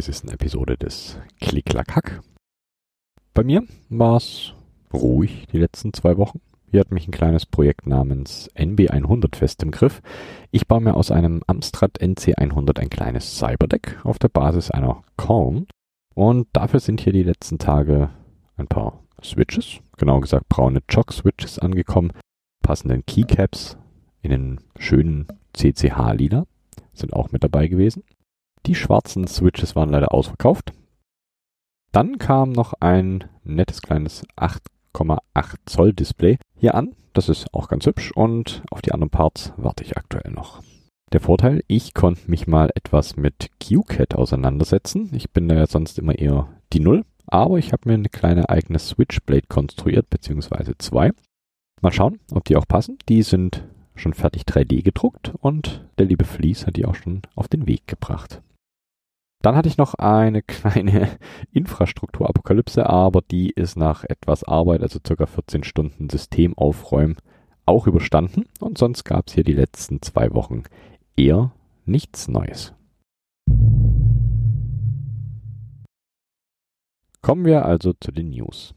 Hallo zur 39. Episode des Klicklack-Hack. Bei mir war es ruhig die letzten zwei Wochen. Hier hat mich ein kleines Projekt namens NB100 fest im Griff. Ich baue mir aus einem Amstrad NC100 ein kleines Cyberdeck auf der Basis einer Korn. Und dafür sind hier die letzten Tage ein paar Switches, genau gesagt braune Chock-Switches angekommen, passenden Keycaps in den schönen CCH-Lila sind auch mit dabei gewesen. Die schwarzen Switches waren leider ausverkauft. Dann kam noch ein nettes kleines 8,8 Zoll Display hier an. Das ist auch ganz hübsch und auf die anderen Parts warte ich aktuell noch. Der Vorteil, ich konnte mich mal etwas mit QCAT auseinandersetzen. Ich bin da ja sonst immer eher die Null, aber ich habe mir eine kleine eigene Switchblade konstruiert, beziehungsweise zwei. Mal schauen, ob die auch passen. Die sind schon fertig 3D gedruckt und der liebe Fleece hat die auch schon auf den Weg gebracht. Dann hatte ich noch eine kleine Infrastrukturapokalypse, aber die ist nach etwas Arbeit, also circa 14 Stunden System aufräumen, auch überstanden und sonst gab es hier die letzten zwei Wochen eher nichts Neues. Kommen wir also zu den News.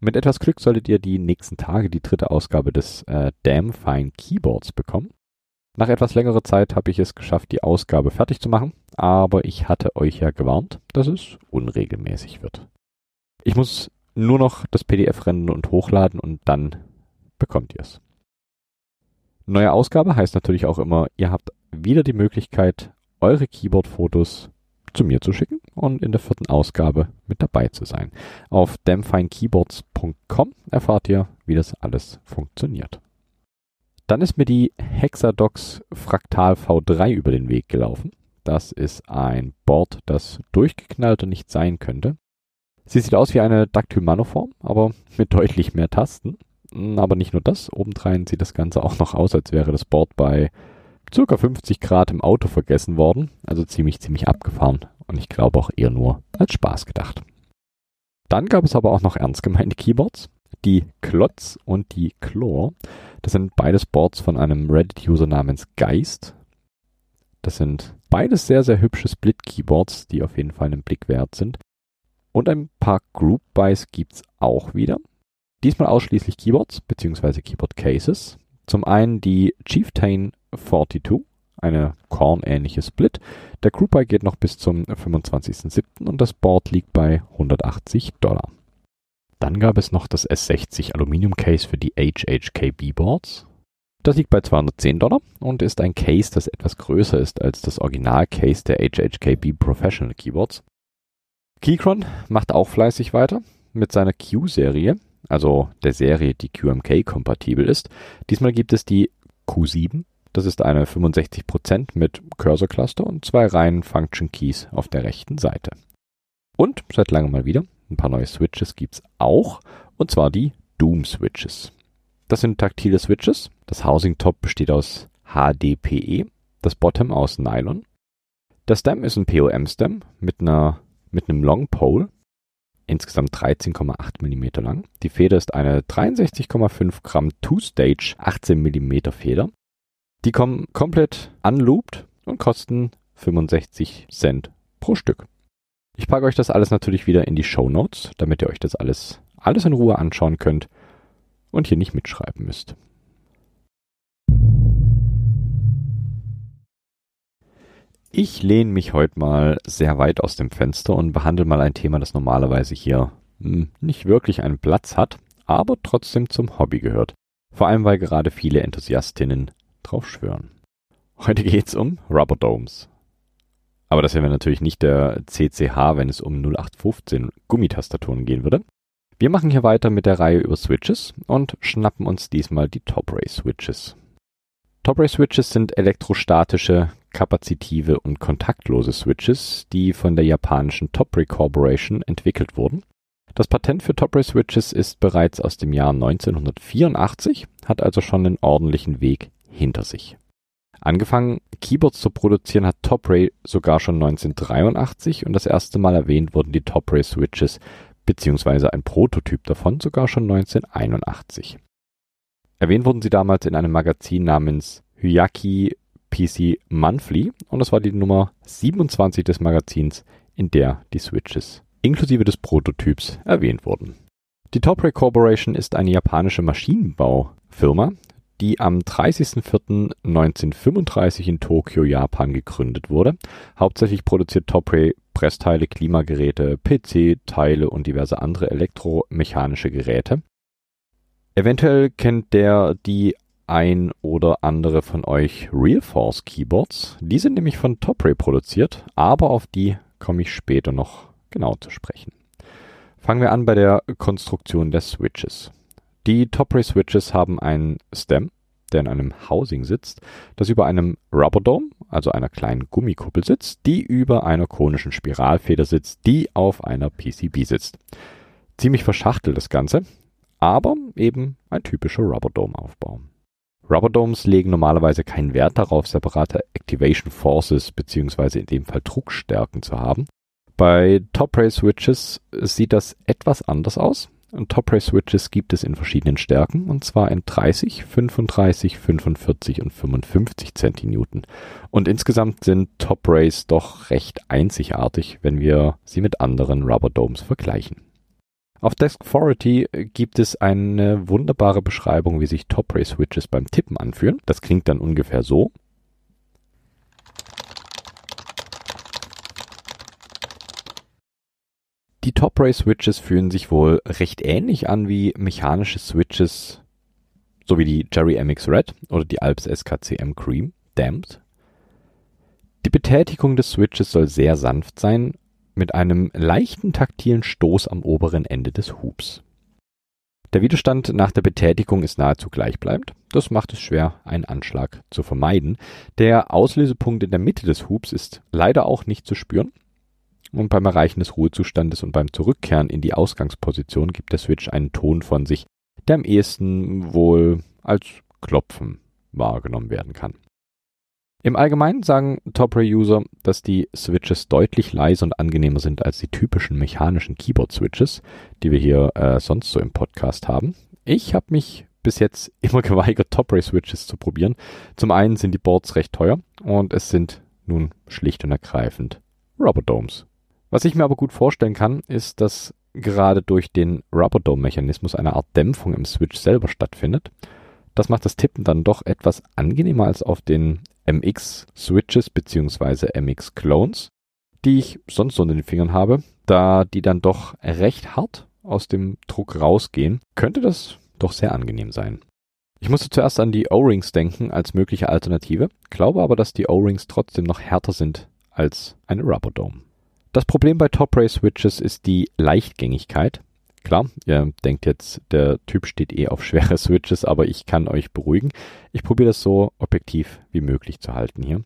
Mit etwas Glück solltet ihr die nächsten Tage die dritte Ausgabe des äh, Damn Fine Keyboards bekommen. Nach etwas längerer Zeit habe ich es geschafft, die Ausgabe fertig zu machen, aber ich hatte euch ja gewarnt, dass es unregelmäßig wird. Ich muss nur noch das PDF rennen und hochladen und dann bekommt ihr es. Neue Ausgabe heißt natürlich auch immer, ihr habt wieder die Möglichkeit, eure Keyboard-Fotos zu mir zu schicken und in der vierten Ausgabe mit dabei zu sein. Auf damnfinekeyboards.com erfahrt ihr, wie das alles funktioniert. Dann ist mir die Hexadox Fraktal V3 über den Weg gelaufen. Das ist ein Board, das durchgeknallter nicht sein könnte. Sie sieht aus wie eine Dactylmanoform, aber mit deutlich mehr Tasten. Hm, aber nicht nur das, obendrein sieht das Ganze auch noch aus, als wäre das Board bei ca. 50 Grad im Auto vergessen worden. Also ziemlich, ziemlich abgefahren. Und ich glaube auch eher nur als Spaß gedacht. Dann gab es aber auch noch ernst gemeinte Keyboards die Klotz und die Chlor. Das sind beides Boards von einem Reddit-User namens Geist. Das sind beides sehr, sehr hübsche Split-Keyboards, die auf jeden Fall einen Blick wert sind. Und ein paar Group-Buys gibt's auch wieder. Diesmal ausschließlich Keyboards bzw. Keyboard-Cases. Zum einen die Chieftain 42, eine Korn-ähnliche Split. Der Group Buy geht noch bis zum 25.07. und das Board liegt bei 180 Dollar. Dann gab es noch das S60 Aluminium Case für die HHKB Boards. Das liegt bei 210 Dollar und ist ein Case, das etwas größer ist als das Original-Case der HHKB Professional Keyboards. Keychron macht auch fleißig weiter mit seiner Q-Serie, also der Serie, die QMK-kompatibel ist. Diesmal gibt es die Q7. Das ist eine 65% mit Cursor-Cluster und zwei reinen Function Keys auf der rechten Seite. Und seit langem mal wieder ein paar neue Switches gibt's auch, und zwar die Doom Switches. Das sind taktile Switches. Das Housing Top besteht aus HDPE, das Bottom aus Nylon. Der Stem ist ein POM-Stem mit mit einem Long Pole, insgesamt 13,8 mm lang. Die Feder ist eine 63,5 Gramm Two-Stage 18 mm Feder. Die kommen komplett unlooped und kosten 65 Cent pro Stück. Ich packe euch das alles natürlich wieder in die Show Notes, damit ihr euch das alles, alles in Ruhe anschauen könnt und hier nicht mitschreiben müsst. Ich lehne mich heute mal sehr weit aus dem Fenster und behandle mal ein Thema, das normalerweise hier hm, nicht wirklich einen Platz hat, aber trotzdem zum Hobby gehört. Vor allem, weil gerade viele Enthusiastinnen drauf schwören. Heute geht's um Rubber Domes. Aber das wäre natürlich nicht der CCH, wenn es um 0815 Gummitastaturen gehen würde. Wir machen hier weiter mit der Reihe über Switches und schnappen uns diesmal die Top-Ray Switches. Top-Ray Switches sind elektrostatische, kapazitive und kontaktlose Switches, die von der japanischen Top-Ray Corporation entwickelt wurden. Das Patent für Top-Ray Switches ist bereits aus dem Jahr 1984, hat also schon einen ordentlichen Weg hinter sich. Angefangen, Keyboards zu produzieren hat Top-Ray sogar schon 1983 und das erste Mal erwähnt wurden die Top-Ray Switches beziehungsweise ein Prototyp davon sogar schon 1981. Erwähnt wurden sie damals in einem Magazin namens Hyaki PC Monthly und das war die Nummer 27 des Magazins, in der die Switches inklusive des Prototyps erwähnt wurden. Die Topray Corporation ist eine japanische Maschinenbaufirma, die am 30.04.1935 in Tokio, Japan gegründet wurde. Hauptsächlich produziert Topray Pressteile, Klimageräte, PC-Teile und diverse andere elektromechanische Geräte. Eventuell kennt der die ein oder andere von euch Realforce Keyboards. Die sind nämlich von Topray produziert, aber auf die komme ich später noch genau zu sprechen. Fangen wir an bei der Konstruktion der Switches. Die Topray Switches haben einen Stem, der in einem Housing sitzt, das über einem Rubber Dome, also einer kleinen Gummikuppel sitzt, die über einer konischen Spiralfeder sitzt, die auf einer PCB sitzt. Ziemlich verschachtelt das Ganze, aber eben ein typischer Rubber Dome Aufbau. Rubber Domes legen normalerweise keinen Wert darauf, separate Activation Forces bzw. in dem Fall Druckstärken zu haben. Bei Top-Ray Switches sieht das etwas anders aus. Und Top-Ray Switches gibt es in verschiedenen Stärken und zwar in 30, 35, 45 und 55 Zentinewton. Und insgesamt sind Top-Rays doch recht einzigartig, wenn wir sie mit anderen Rubber Domes vergleichen. Auf Deskfority gibt es eine wunderbare Beschreibung, wie sich Top-Ray Switches beim Tippen anfühlen. Das klingt dann ungefähr so. Die Top-Ray-Switches fühlen sich wohl recht ähnlich an wie mechanische Switches, so wie die Jerry MX Red oder die Alps SKCM Cream, Damped. Die Betätigung des Switches soll sehr sanft sein, mit einem leichten taktilen Stoß am oberen Ende des Hubs. Der Widerstand nach der Betätigung ist nahezu gleichbleibend. Das macht es schwer, einen Anschlag zu vermeiden. Der Auslösepunkt in der Mitte des Hubs ist leider auch nicht zu spüren. Und beim Erreichen des Ruhezustandes und beim Zurückkehren in die Ausgangsposition gibt der Switch einen Ton von sich, der am ehesten wohl als Klopfen wahrgenommen werden kann. Im Allgemeinen sagen Top-Ray-User, dass die Switches deutlich leiser und angenehmer sind als die typischen mechanischen Keyboard-Switches, die wir hier äh, sonst so im Podcast haben. Ich habe mich bis jetzt immer geweigert, Top-Ray-Switches zu probieren. Zum einen sind die Boards recht teuer und es sind nun schlicht und ergreifend Rubber Domes. Was ich mir aber gut vorstellen kann, ist, dass gerade durch den Rubberdome-Mechanismus eine Art Dämpfung im Switch selber stattfindet. Das macht das Tippen dann doch etwas angenehmer als auf den MX-Switches bzw. MX-Clones, die ich sonst unter den Fingern habe. Da die dann doch recht hart aus dem Druck rausgehen, könnte das doch sehr angenehm sein. Ich musste zuerst an die O-Rings denken als mögliche Alternative, glaube aber, dass die O-Rings trotzdem noch härter sind als eine Rubberdome. Das Problem bei Top-Ray-Switches ist die Leichtgängigkeit. Klar, ihr denkt jetzt, der Typ steht eh auf schwere Switches, aber ich kann euch beruhigen. Ich probiere das so objektiv wie möglich zu halten hier.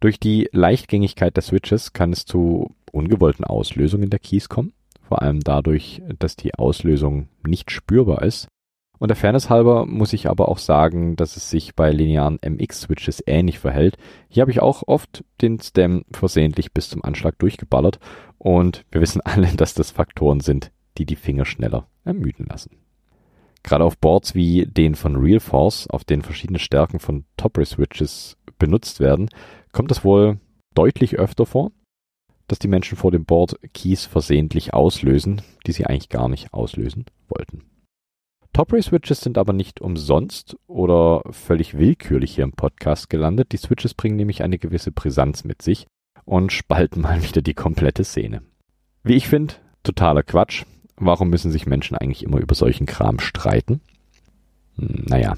Durch die Leichtgängigkeit der Switches kann es zu ungewollten Auslösungen der Keys kommen. Vor allem dadurch, dass die Auslösung nicht spürbar ist. Und der Fairness halber muss ich aber auch sagen, dass es sich bei linearen MX-Switches ähnlich verhält. Hier habe ich auch oft den Stem versehentlich bis zum Anschlag durchgeballert und wir wissen alle, dass das Faktoren sind, die die Finger schneller ermüden lassen. Gerade auf Boards wie den von Realforce, auf denen verschiedene Stärken von Top-Ray-Switches benutzt werden, kommt es wohl deutlich öfter vor, dass die Menschen vor dem Board Keys versehentlich auslösen, die sie eigentlich gar nicht auslösen wollten. Top-Ray-Switches sind aber nicht umsonst oder völlig willkürlich hier im Podcast gelandet. Die Switches bringen nämlich eine gewisse Brisanz mit sich und spalten mal wieder die komplette Szene. Wie ich finde, totaler Quatsch. Warum müssen sich Menschen eigentlich immer über solchen Kram streiten? Hm, naja,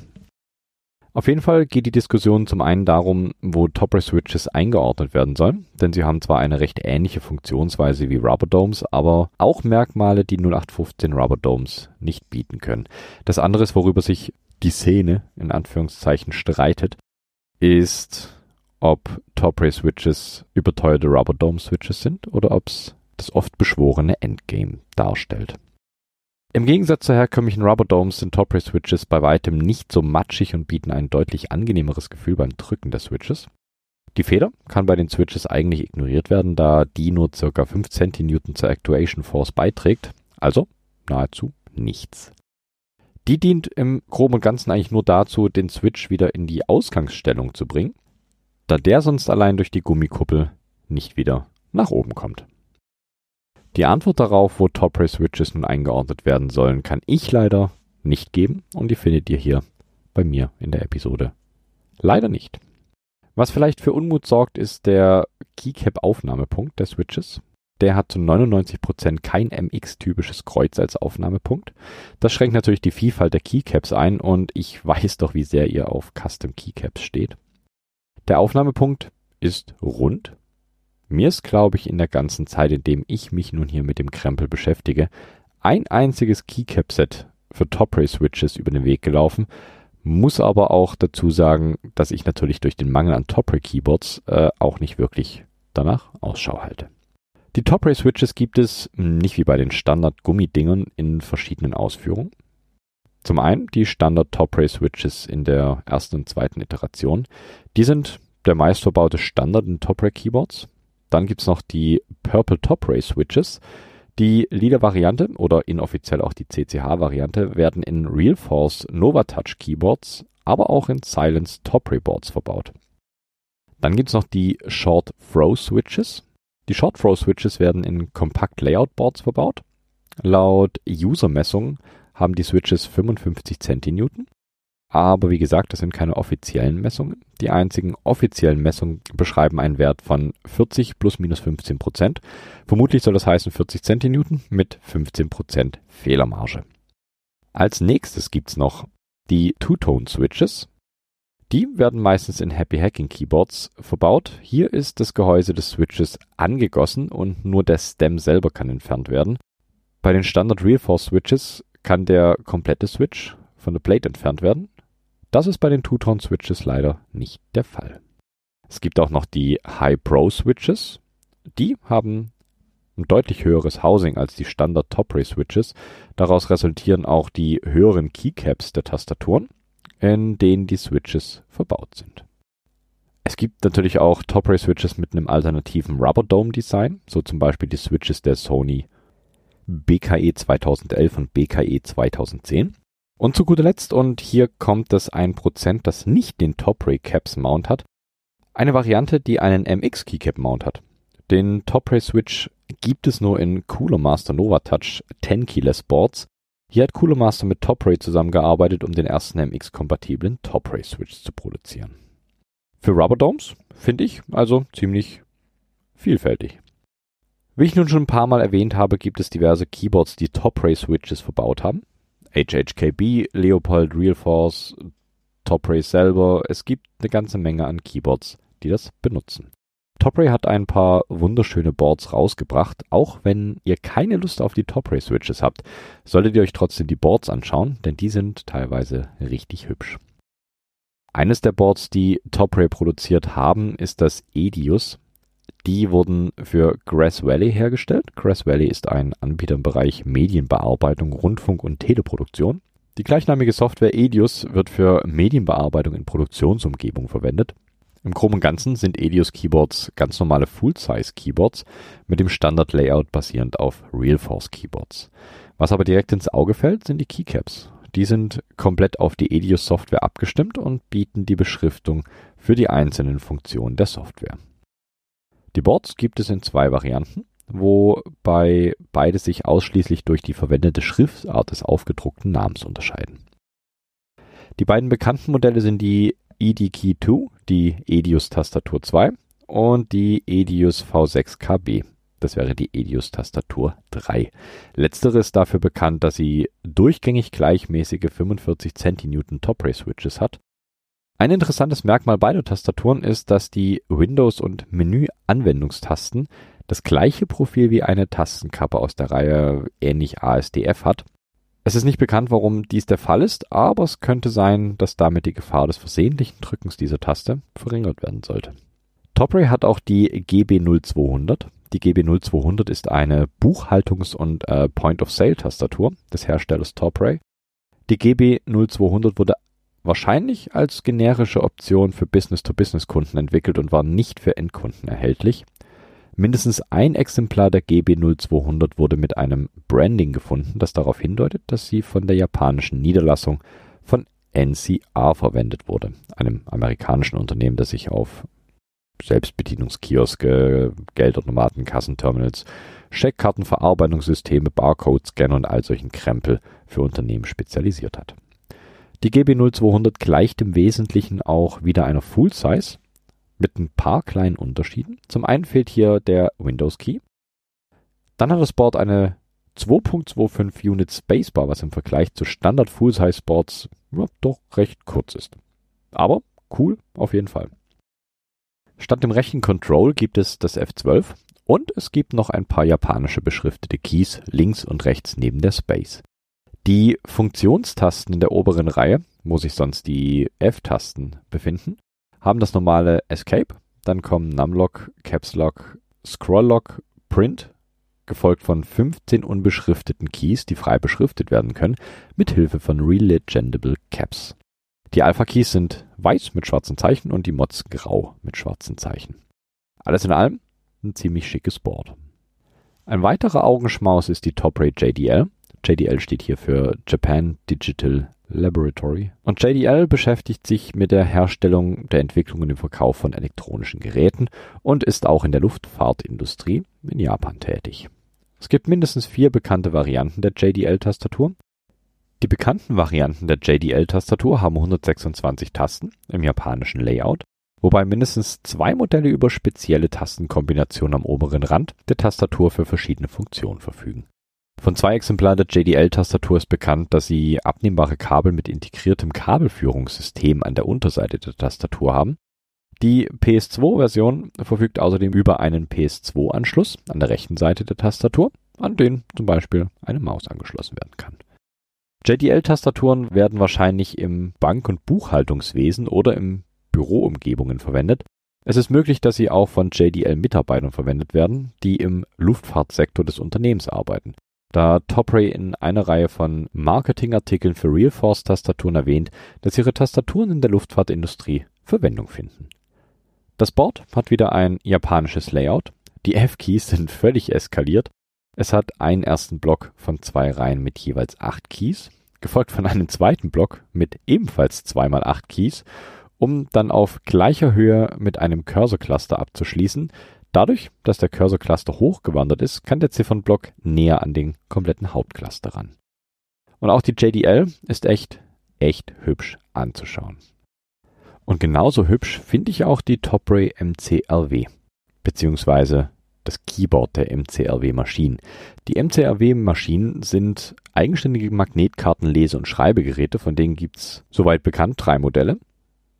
auf jeden Fall geht die Diskussion zum einen darum, wo Topper-Switches eingeordnet werden sollen, denn sie haben zwar eine recht ähnliche Funktionsweise wie Rubber Domes, aber auch Merkmale, die 0815 Rubber Domes nicht bieten können. Das andere, worüber sich die Szene in Anführungszeichen streitet, ist, ob Top-Ray-Switches überteuerte Rubber Dome-Switches sind oder ob es das oft beschworene Endgame darstellt. Im Gegensatz zu herkömmlichen Rubber Domes sind Top-Ray Switches bei weitem nicht so matschig und bieten ein deutlich angenehmeres Gefühl beim Drücken der Switches. Die Feder kann bei den Switches eigentlich ignoriert werden, da die nur ca. 5 cN zur Actuation Force beiträgt, also nahezu nichts. Die dient im Groben und Ganzen eigentlich nur dazu, den Switch wieder in die Ausgangsstellung zu bringen. da der sonst allein durch die Gummikuppel nicht wieder nach oben kommt. Die Antwort darauf, wo Top-Ray-Switches nun eingeordnet werden sollen, kann ich leider nicht geben und die findet ihr hier bei mir in der Episode. Leider nicht. Was vielleicht für Unmut sorgt, ist der Keycap-Aufnahmepunkt der Switches. Der hat zu 99% kein MX-typisches Kreuz als Aufnahmepunkt. Das schränkt natürlich die Vielfalt der Keycaps ein und ich weiß doch, wie sehr ihr auf Custom Keycaps steht. Der Aufnahmepunkt ist rund. Mir ist, glaube ich, in der ganzen Zeit, in dem ich mich nun hier mit dem Krempel beschäftige, ein einziges Keycap-Set für Top-Ray-Switches über den Weg gelaufen, muss aber auch dazu sagen, dass ich natürlich durch den Mangel an Top-Ray-Keyboards äh, auch nicht wirklich danach Ausschau halte. Die Top-Ray-Switches gibt es nicht wie bei den Standard-Gummidingern in verschiedenen Ausführungen. Zum einen die Standard Top-Ray-Switches in der ersten und zweiten Iteration. Die sind der meistverbaute Standard in Top-Ray-Keyboards. Dann gibt es noch die Purple Top-Ray-Switches. Die Leader-Variante oder inoffiziell auch die CCH-Variante werden in RealForce NovaTouch Keyboards, aber auch in Silence Top-Ray Boards verbaut. Dann gibt es noch die Short Throw Switches. Die Short Throw Switches werden in Compact Layout Boards verbaut. Laut User-Messungen haben die Switches 55 Centinewton. Aber wie gesagt, das sind keine offiziellen Messungen. Die einzigen offiziellen Messungen beschreiben einen Wert von 40 plus minus 15 Prozent. Vermutlich soll das heißen 40 Centinewton mit 15 Prozent Fehlermarge. Als nächstes gibt's noch die Two-Tone-Switches. Die werden meistens in Happy Hacking Keyboards verbaut. Hier ist das Gehäuse des Switches angegossen und nur der Stem selber kann entfernt werden. Bei den Standard Realforce Switches kann der komplette Switch von der Plate entfernt werden. Das ist bei den Two-Tone-Switches leider nicht der Fall. Es gibt auch noch die High-Pro-Switches. Die haben ein deutlich höheres Housing als die Standard Top-Ray-Switches. Daraus resultieren auch die höheren Keycaps der Tastaturen, in denen die Switches verbaut sind. Es gibt natürlich auch Top-Ray-Switches mit einem alternativen Rubber Dome-Design, so zum Beispiel die Switches der Sony BKE 2011 und BKE 2010. Und zu guter Letzt, und hier kommt das 1%, das nicht den Top-Ray Caps Mount hat, eine Variante, die einen MX Keycap Mount hat. Den Top-Ray Switch gibt es nur in Cooler Master Nova Touch 10 Keyless Boards. Hier hat Cooler Master mit Top-Ray zusammengearbeitet, um den ersten MX-kompatiblen Top-Ray Switch zu produzieren. Für Rubber Domes finde ich also ziemlich vielfältig. Wie ich nun schon ein paar Mal erwähnt habe, gibt es diverse Keyboards, die Top-Ray Switches verbaut haben. HHKB, Leopold Realforce, Topray selber. Es gibt eine ganze Menge an Keyboards, die das benutzen. Topray hat ein paar wunderschöne Boards rausgebracht. Auch wenn ihr keine Lust auf die Topray Switches habt, solltet ihr euch trotzdem die Boards anschauen, denn die sind teilweise richtig hübsch. Eines der Boards, die Topray produziert haben, ist das Edius. Die wurden für Grass Valley hergestellt. Grass Valley ist ein Anbieter im Bereich Medienbearbeitung, Rundfunk und Teleproduktion. Die gleichnamige Software Edius wird für Medienbearbeitung in Produktionsumgebung verwendet. Im Groben und Ganzen sind Edius Keyboards ganz normale Full-Size Keyboards mit dem Standard-Layout basierend auf Realforce Keyboards. Was aber direkt ins Auge fällt, sind die Keycaps. Die sind komplett auf die Edius Software abgestimmt und bieten die Beschriftung für die einzelnen Funktionen der Software. Die Boards gibt es in zwei Varianten, wobei beide sich ausschließlich durch die verwendete Schriftart des aufgedruckten Namens unterscheiden. Die beiden bekannten Modelle sind die ED-Key 2, die Edius Tastatur 2 und die Edius V6KB. Das wäre die Edius Tastatur 3. Letztere ist dafür bekannt, dass sie durchgängig gleichmäßige 45 Centinewton Top-Ray Switches hat ein interessantes Merkmal beider Tastaturen ist, dass die Windows- und Menü-Anwendungstasten das gleiche Profil wie eine Tastenkappe aus der Reihe ähnlich ASDF hat. Es ist nicht bekannt, warum dies der Fall ist, aber es könnte sein, dass damit die Gefahr des versehentlichen Drückens dieser Taste verringert werden sollte. Topray hat auch die GB0200. Die GB0200 ist eine Buchhaltungs- und äh, Point-of-Sale-Tastatur des Herstellers Topray. Die GB0200 wurde wahrscheinlich als generische Option für Business-to-Business-Kunden entwickelt und war nicht für Endkunden erhältlich. Mindestens ein Exemplar der GB0200 wurde mit einem Branding gefunden, das darauf hindeutet, dass sie von der japanischen Niederlassung von NCR verwendet wurde, einem amerikanischen Unternehmen, das sich auf Selbstbedienungskioske, Geldautomaten, Kassenterminals, Scheckkartenverarbeitungssysteme, Barcode-Scanner und all solchen Krempel für Unternehmen spezialisiert hat. Die GB0200 gleicht im Wesentlichen auch wieder einer Full-Size mit ein paar kleinen Unterschieden. Zum einen fehlt hier der Windows Key. Dann hat das Board eine 2.25 Unit Spacebar, was im Vergleich zu Standard Full-Size Boards ja, doch recht kurz ist. Aber cool auf jeden Fall. Statt dem rechten Control gibt es das F12 und es gibt noch ein paar japanische beschriftete Keys links und rechts neben der Space. Die Funktionstasten in der oberen Reihe, wo sich sonst die F-Tasten befinden, haben das normale Escape, dann kommen Numlock, Caps Lock, Scroll Lock, Print, gefolgt von 15 unbeschrifteten Keys, die frei beschriftet werden können, mit Hilfe von Relegendable Caps. Die Alpha-Keys sind weiß mit schwarzen Zeichen und die Mods grau mit schwarzen Zeichen. Alles in allem ein ziemlich schickes Board. Ein weiterer Augenschmaus ist die Top-Rate JDL. JDL steht hier für Japan Digital Laboratory. Und JDL beschäftigt sich mit der Herstellung, der Entwicklung und dem Verkauf von elektronischen Geräten und ist auch in der Luftfahrtindustrie in Japan tätig. Es gibt mindestens vier bekannte Varianten der JDL-Tastatur. Die bekannten Varianten der JDL-Tastatur haben 126 Tasten im japanischen Layout, wobei mindestens zwei Modelle über spezielle Tastenkombinationen am oberen Rand der Tastatur für verschiedene Funktionen verfügen. Von zwei Exemplaren der JDL-Tastatur ist bekannt, dass sie abnehmbare Kabel mit integriertem Kabelführungssystem an der Unterseite der Tastatur haben. Die PS2-Version verfügt außerdem über einen PS2-Anschluss an der rechten Seite der Tastatur, an den zum Beispiel eine Maus angeschlossen werden kann. JDL-Tastaturen werden wahrscheinlich im Bank- und Buchhaltungswesen oder im Büroumgebungen verwendet. Es ist möglich, dass sie auch von JDL-Mitarbeitern verwendet werden, die im Luftfahrtsektor des Unternehmens arbeiten da Topray in einer Reihe von Marketingartikeln für Realforce-Tastaturen erwähnt, dass ihre Tastaturen in der Luftfahrtindustrie Verwendung finden. Das Board hat wieder ein japanisches Layout. Die F-Keys sind völlig eskaliert. Es hat einen ersten Block von zwei Reihen mit jeweils acht Keys, gefolgt von einem zweiten Block mit ebenfalls zweimal acht Keys, um dann auf gleicher Höhe mit einem Cursor-Cluster abzuschließen, Dadurch, dass der Cursor-Cluster hochgewandert ist, kann der Ziffernblock näher an den kompletten Hauptcluster ran. Und auch die JDL ist echt, echt hübsch anzuschauen. Und genauso hübsch finde ich auch die Topray MCLW, beziehungsweise das Keyboard der MCLW-Maschinen. Die MCLW-Maschinen sind eigenständige Magnetkartenlese- und Schreibegeräte, von denen gibt es, soweit bekannt, drei Modelle.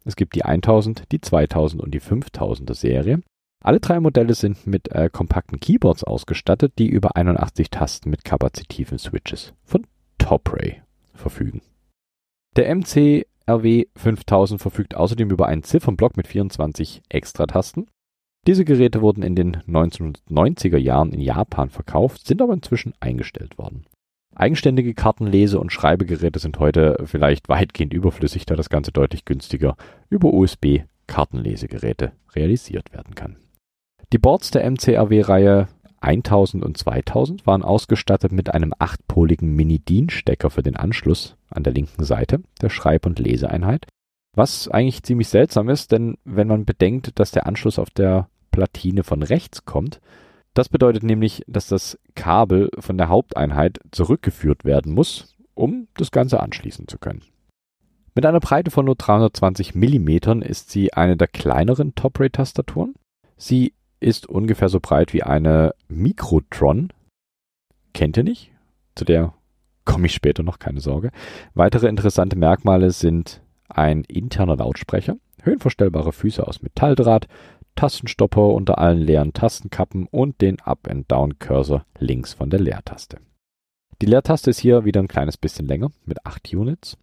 Es gibt die 1000, die 2000 und die 5000er Serie. Alle drei Modelle sind mit äh, kompakten Keyboards ausgestattet, die über 81 Tasten mit kapazitiven Switches von Topray verfügen. Der MCRW 5000 verfügt außerdem über einen Ziffernblock mit 24 Extratasten. Diese Geräte wurden in den 1990er Jahren in Japan verkauft, sind aber inzwischen eingestellt worden. Eigenständige Kartenlese- und Schreibegeräte sind heute vielleicht weitgehend überflüssig, da das Ganze deutlich günstiger über USB-Kartenlesegeräte realisiert werden kann. Die Boards der MCAW-Reihe 1000 und 2000 waren ausgestattet mit einem achtpoligen Mini-DIN-Stecker für den Anschluss an der linken Seite der Schreib- und Leseeinheit, was eigentlich ziemlich seltsam ist, denn wenn man bedenkt, dass der Anschluss auf der Platine von rechts kommt, das bedeutet nämlich, dass das Kabel von der Haupteinheit zurückgeführt werden muss, um das Ganze anschließen zu können. Mit einer Breite von nur 320 mm ist sie eine der kleineren Top-Rate-Tastaturen. Sie ist ungefähr so breit wie eine Mikrotron. Kennt ihr nicht? Zu der komme ich später noch, keine Sorge. Weitere interessante Merkmale sind ein interner Lautsprecher, höhenverstellbare Füße aus Metalldraht, Tastenstopper unter allen leeren Tastenkappen und den Up-and-Down-Cursor links von der Leertaste. Die Leertaste ist hier wieder ein kleines bisschen länger mit 8 Units.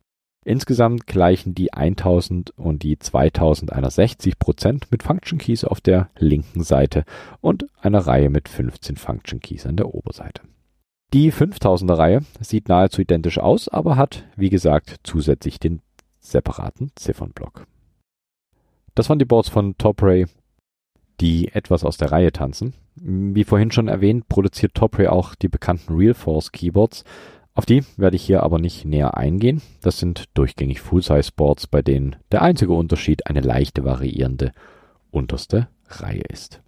Insgesamt gleichen die 1000 und die 2000 einer 60 Prozent mit Function Keys auf der linken Seite und einer Reihe mit 15 Function Keys an der Oberseite. Die 5000er Reihe sieht nahezu identisch aus, aber hat, wie gesagt, zusätzlich den separaten Ziffernblock. Das waren die Boards von TopRay, die etwas aus der Reihe tanzen. Wie vorhin schon erwähnt, produziert TopRay auch die bekannten RealForce Keyboards, auf die werde ich hier aber nicht näher eingehen. Das sind durchgängig Full-Size-Boards, bei denen der einzige Unterschied eine leichte variierende unterste Reihe ist.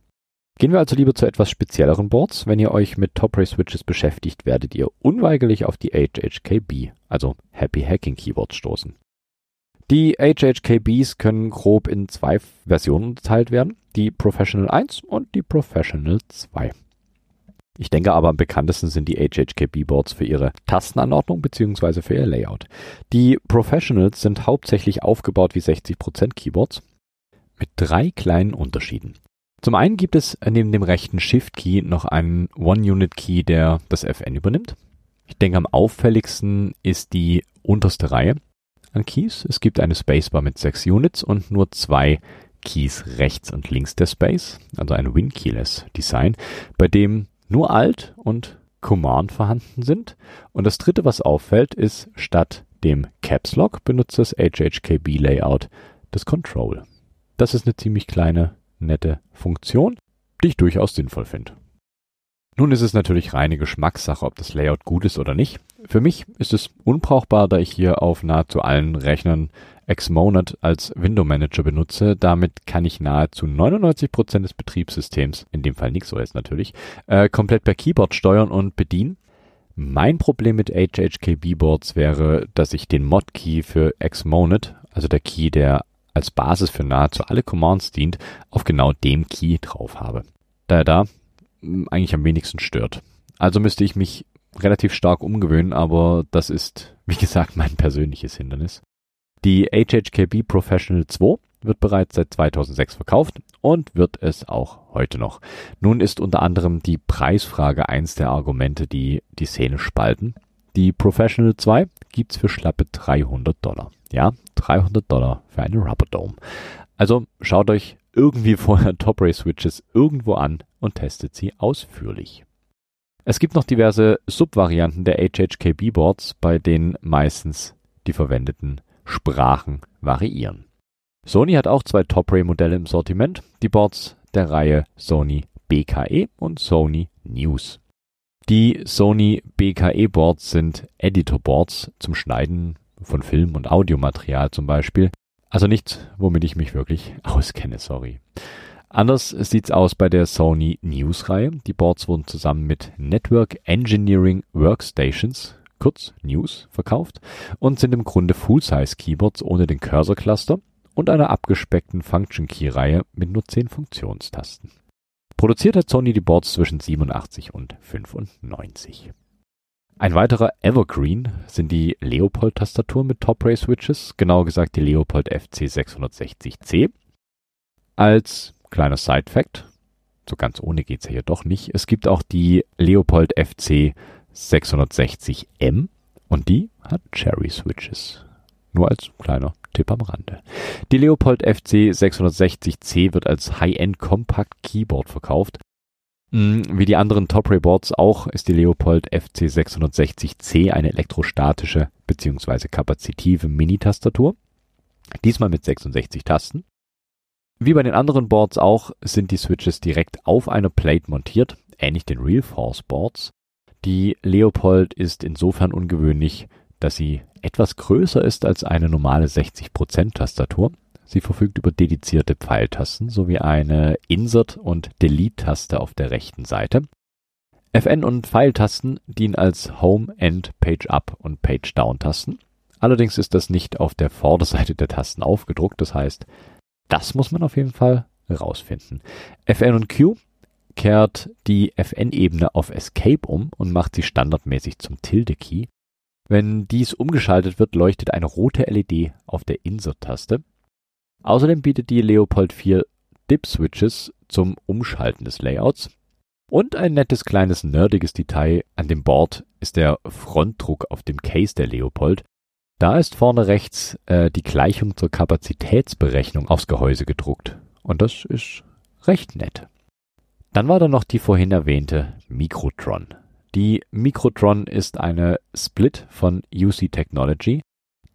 Gehen wir also lieber zu etwas spezielleren Boards. Wenn ihr euch mit Top-Ray Switches beschäftigt, werdet ihr unweigerlich auf die HHKB, also Happy Hacking Keyboards stoßen. Die HHKBs können grob in zwei Versionen unterteilt werden, die Professional 1 und die Professional 2. Ich denke aber am bekanntesten sind die HHKB-Boards für ihre Tastenanordnung bzw. für ihr Layout. Die Professionals sind hauptsächlich aufgebaut wie 60% Keyboards mit drei kleinen Unterschieden. Zum einen gibt es neben dem rechten Shift-Key noch einen One-Unit-Key, der das FN übernimmt. Ich denke, am auffälligsten ist die unterste Reihe an Keys. Es gibt eine Spacebar mit sechs Units und nur zwei Keys rechts und links der Space, also ein Win-Keyless Design, bei dem nur Alt und Command vorhanden sind. Und das dritte, was auffällt, ist statt dem Caps Lock benutzt das HHKB Layout das Control. Das ist eine ziemlich kleine nette Funktion, die ich durchaus sinnvoll finde. Nun ist es natürlich reine Geschmackssache, ob das Layout gut ist oder nicht. Für mich ist es unbrauchbar, da ich hier auf nahezu allen Rechnern Xmonad als Window Manager benutze. Damit kann ich nahezu 99% des Betriebssystems, in dem Fall NixOS natürlich, äh, komplett per Keyboard steuern und bedienen. Mein Problem mit HHKB-Boards wäre, dass ich den Mod-Key für Xmonad, also der Key, der als Basis für nahezu alle Commands dient, auf genau dem Key drauf habe. Da er da hm, eigentlich am wenigsten stört. Also müsste ich mich relativ stark umgewöhnen, aber das ist, wie gesagt, mein persönliches Hindernis. Die HHKB Professional 2 wird bereits seit 2006 verkauft und wird es auch heute noch. Nun ist unter anderem die Preisfrage eins der Argumente, die die Szene spalten. Die Professional 2 gibt's für schlappe 300 Dollar. Ja, 300 Dollar für eine Rubber Dome. Also schaut euch irgendwie vorher Top Ray Switches irgendwo an und testet sie ausführlich. Es gibt noch diverse Subvarianten der HHKB Boards, bei denen meistens die verwendeten Sprachen variieren. Sony hat auch zwei Top Ray Modelle im Sortiment, die Boards der Reihe Sony BKE und Sony News. Die Sony BKE Boards sind Editor Boards zum Schneiden von Film- und Audiomaterial zum Beispiel. Also nichts, womit ich mich wirklich auskenne, sorry. Anders sieht's aus bei der Sony News-Reihe. Die Boards wurden zusammen mit Network Engineering Workstations, kurz News, verkauft und sind im Grunde Full-Size-Keyboards ohne den Cursor-Cluster und einer abgespeckten Function-Key-Reihe mit nur 10 Funktionstasten. Produziert hat Sony die Boards zwischen 87 und 95. Ein weiterer Evergreen sind die Leopold-Tastaturen mit Top-Ray-Switches, genauer gesagt die Leopold FC660C. Als kleiner Side-Fact, so ganz ohne geht's ja hier doch nicht, es gibt auch die Leopold FC660M und die hat Cherry-Switches. Nur als kleiner Tipp am Rande. Die Leopold FC 660C wird als High-End Compact Keyboard verkauft. Mm, wie die anderen Top-Ray Boards auch ist die Leopold FC 660C eine elektrostatische bzw. kapazitive Mini-Tastatur. Diesmal mit 66 Tasten. Wie bei den anderen Boards auch sind die Switches direkt auf einer Plate montiert, ähnlich den Realforce Boards. Die Leopold ist insofern ungewöhnlich, dass sie etwas größer ist als eine normale 60% Tastatur. Sie verfügt über dedizierte Pfeiltasten sowie eine Insert- und Delete-Taste auf der rechten Seite. FN- und Pfeiltasten dienen als Home, End, Page Up und Page Down Tasten. Allerdings ist das nicht auf der Vorderseite der Tasten aufgedruckt, das heißt, das muss man auf jeden Fall rausfinden. FN und Q kehrt die FN-Ebene auf Escape um und macht sie standardmäßig zum Tilde-Key. Wenn dies umgeschaltet wird, leuchtet eine rote LED auf der Insert-Taste. Außerdem bietet die Leopold 4 Dip-Switches zum Umschalten des Layouts. Und ein nettes kleines nerdiges Detail an dem Board ist der Frontdruck auf dem Case der Leopold. Da ist vorne rechts äh, die Gleichung zur Kapazitätsberechnung aufs Gehäuse gedruckt. Und das ist recht nett. Dann war da noch die vorhin erwähnte Mikrotron. Die Mikrotron ist eine Split von UC Technology.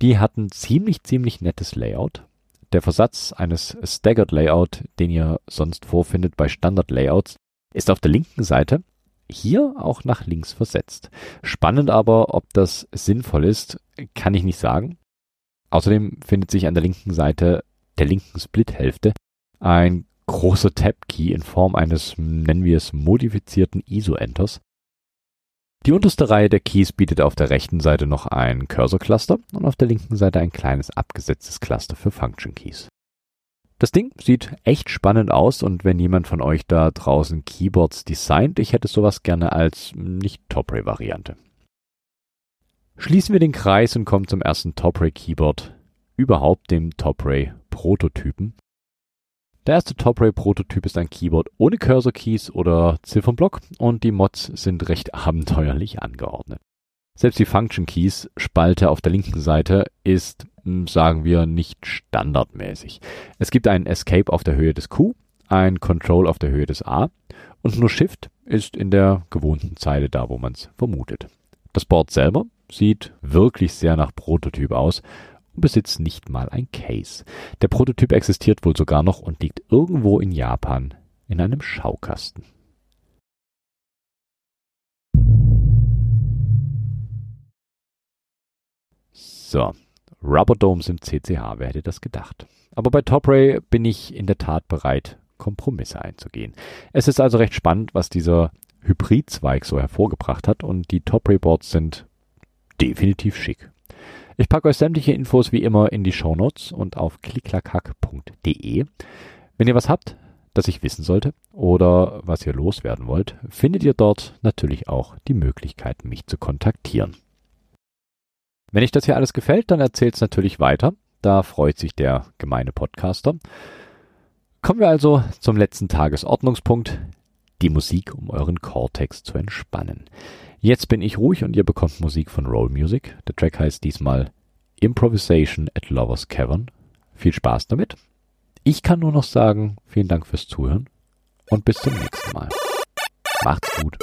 Die hat ein ziemlich, ziemlich nettes Layout. Der Versatz eines Staggered Layout, den ihr sonst vorfindet bei Standard Layouts, ist auf der linken Seite hier auch nach links versetzt. Spannend aber, ob das sinnvoll ist, kann ich nicht sagen. Außerdem findet sich an der linken Seite der linken Splithälfte ein große Tab-Key in Form eines, nennen wir es, modifizierten ISO-Enters. Die unterste Reihe der Keys bietet auf der rechten Seite noch ein Cursor-Cluster und auf der linken Seite ein kleines abgesetztes Cluster für Function Keys. Das Ding sieht echt spannend aus und wenn jemand von euch da draußen Keyboards designt, ich hätte sowas gerne als nicht Top-Ray-Variante. Schließen wir den Kreis und kommen zum ersten Top-Ray-Keyboard, überhaupt dem Top-Ray-Prototypen. Der erste Top-Ray-Prototyp ist ein Keyboard ohne Cursor-Keys oder Ziffernblock und die Mods sind recht abenteuerlich angeordnet. Selbst die Function Keys Spalte auf der linken Seite ist, hm, sagen wir, nicht standardmäßig. Es gibt einen Escape auf der Höhe des Q, ein Control auf der Höhe des A und nur Shift ist in der gewohnten Zeile da, wo man es vermutet. Das Board selber sieht wirklich sehr nach Prototyp aus besitzt nicht mal ein Case. Der Prototyp existiert wohl sogar noch und liegt irgendwo in Japan in einem Schaukasten. So, Rubber Domes im CCH, wer hätte das gedacht? Aber bei TopRay bin ich in der Tat bereit, Kompromisse einzugehen. Es ist also recht spannend, was dieser Hybridzweig so hervorgebracht hat und die TopRay-Boards sind definitiv schick. Ich packe euch sämtliche Infos wie immer in die Shownotes und auf klicklackhack.de. Wenn ihr was habt, das ich wissen sollte oder was ihr loswerden wollt, findet ihr dort natürlich auch die Möglichkeit, mich zu kontaktieren. Wenn euch das hier alles gefällt, dann erzählt es natürlich weiter. Da freut sich der gemeine Podcaster. Kommen wir also zum letzten Tagesordnungspunkt. Die Musik, um euren Cortex zu entspannen. Jetzt bin ich ruhig und ihr bekommt Musik von Roll Music. Der Track heißt diesmal Improvisation at Lover's Cavern. Viel Spaß damit. Ich kann nur noch sagen, vielen Dank fürs Zuhören und bis zum nächsten Mal. Macht's gut.